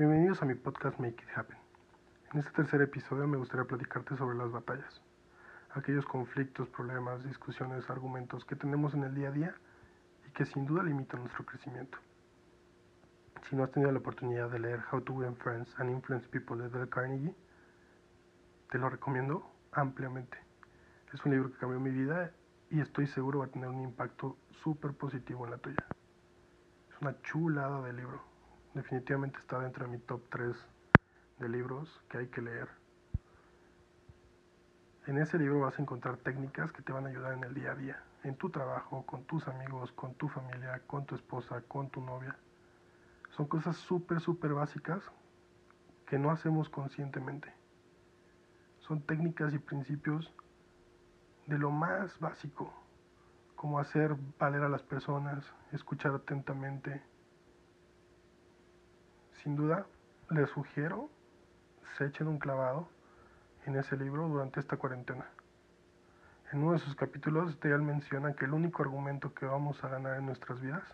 Bienvenidos a mi podcast Make It Happen. En este tercer episodio me gustaría platicarte sobre las batallas, aquellos conflictos, problemas, discusiones, argumentos que tenemos en el día a día y que sin duda limitan nuestro crecimiento. Si no has tenido la oportunidad de leer How to Win Friends and Influence People de Dale Carnegie, te lo recomiendo ampliamente. Es un libro que cambió mi vida y estoy seguro va a tener un impacto súper positivo en la tuya una chulada de libro. Definitivamente está dentro de mi top 3 de libros que hay que leer. En ese libro vas a encontrar técnicas que te van a ayudar en el día a día, en tu trabajo, con tus amigos, con tu familia, con tu esposa, con tu novia. Son cosas súper, súper básicas que no hacemos conscientemente. Son técnicas y principios de lo más básico como hacer valer a las personas, escuchar atentamente. Sin duda, les sugiero se echen un clavado en ese libro durante esta cuarentena. En uno de sus capítulos, Dale menciona que el único argumento que vamos a ganar en nuestras vidas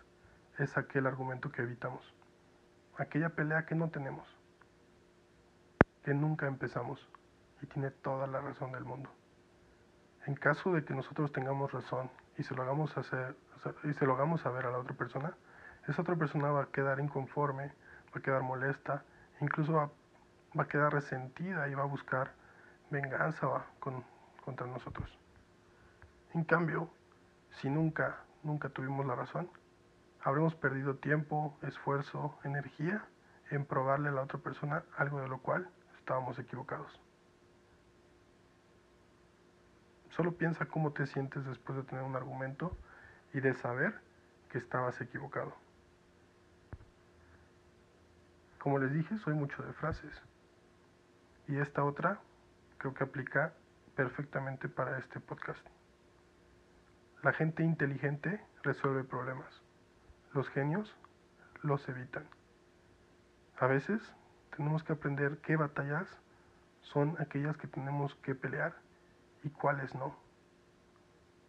es aquel argumento que evitamos, aquella pelea que no tenemos, que nunca empezamos y tiene toda la razón del mundo. En caso de que nosotros tengamos razón y se lo hagamos hacer y se lo hagamos saber a la otra persona, esa otra persona va a quedar inconforme, va a quedar molesta, incluso va, va a quedar resentida y va a buscar venganza con, contra nosotros. En cambio, si nunca, nunca tuvimos la razón, habremos perdido tiempo, esfuerzo, energía en probarle a la otra persona algo de lo cual estábamos equivocados. Solo piensa cómo te sientes después de tener un argumento y de saber que estabas equivocado. Como les dije, soy mucho de frases. Y esta otra creo que aplica perfectamente para este podcast. La gente inteligente resuelve problemas. Los genios los evitan. A veces tenemos que aprender qué batallas son aquellas que tenemos que pelear y cuáles no.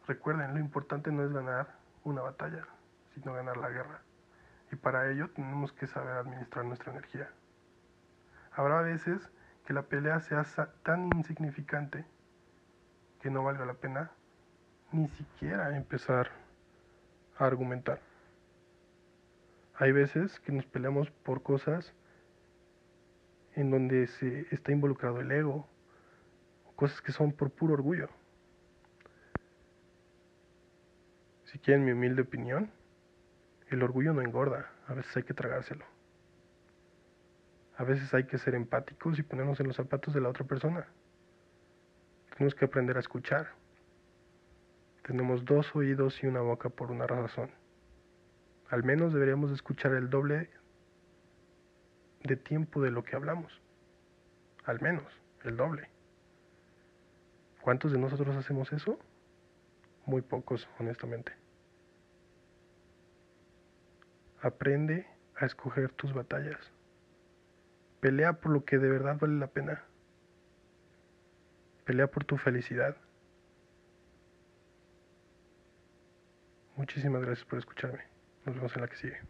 Recuerden, lo importante no es ganar una batalla, sino ganar la guerra. Y para ello tenemos que saber administrar nuestra energía. Habrá veces que la pelea sea tan insignificante que no valga la pena ni siquiera empezar a argumentar. Hay veces que nos peleamos por cosas en donde se está involucrado el ego, cosas que son por puro orgullo. Si quieren mi humilde opinión, el orgullo no engorda, a veces hay que tragárselo. A veces hay que ser empáticos y ponernos en los zapatos de la otra persona. Tenemos que aprender a escuchar. Tenemos dos oídos y una boca por una razón. Al menos deberíamos escuchar el doble de tiempo de lo que hablamos. Al menos, el doble. ¿Cuántos de nosotros hacemos eso? Muy pocos, honestamente. Aprende a escoger tus batallas. Pelea por lo que de verdad vale la pena. Pelea por tu felicidad. Muchísimas gracias por escucharme. Nos vemos en la que sigue.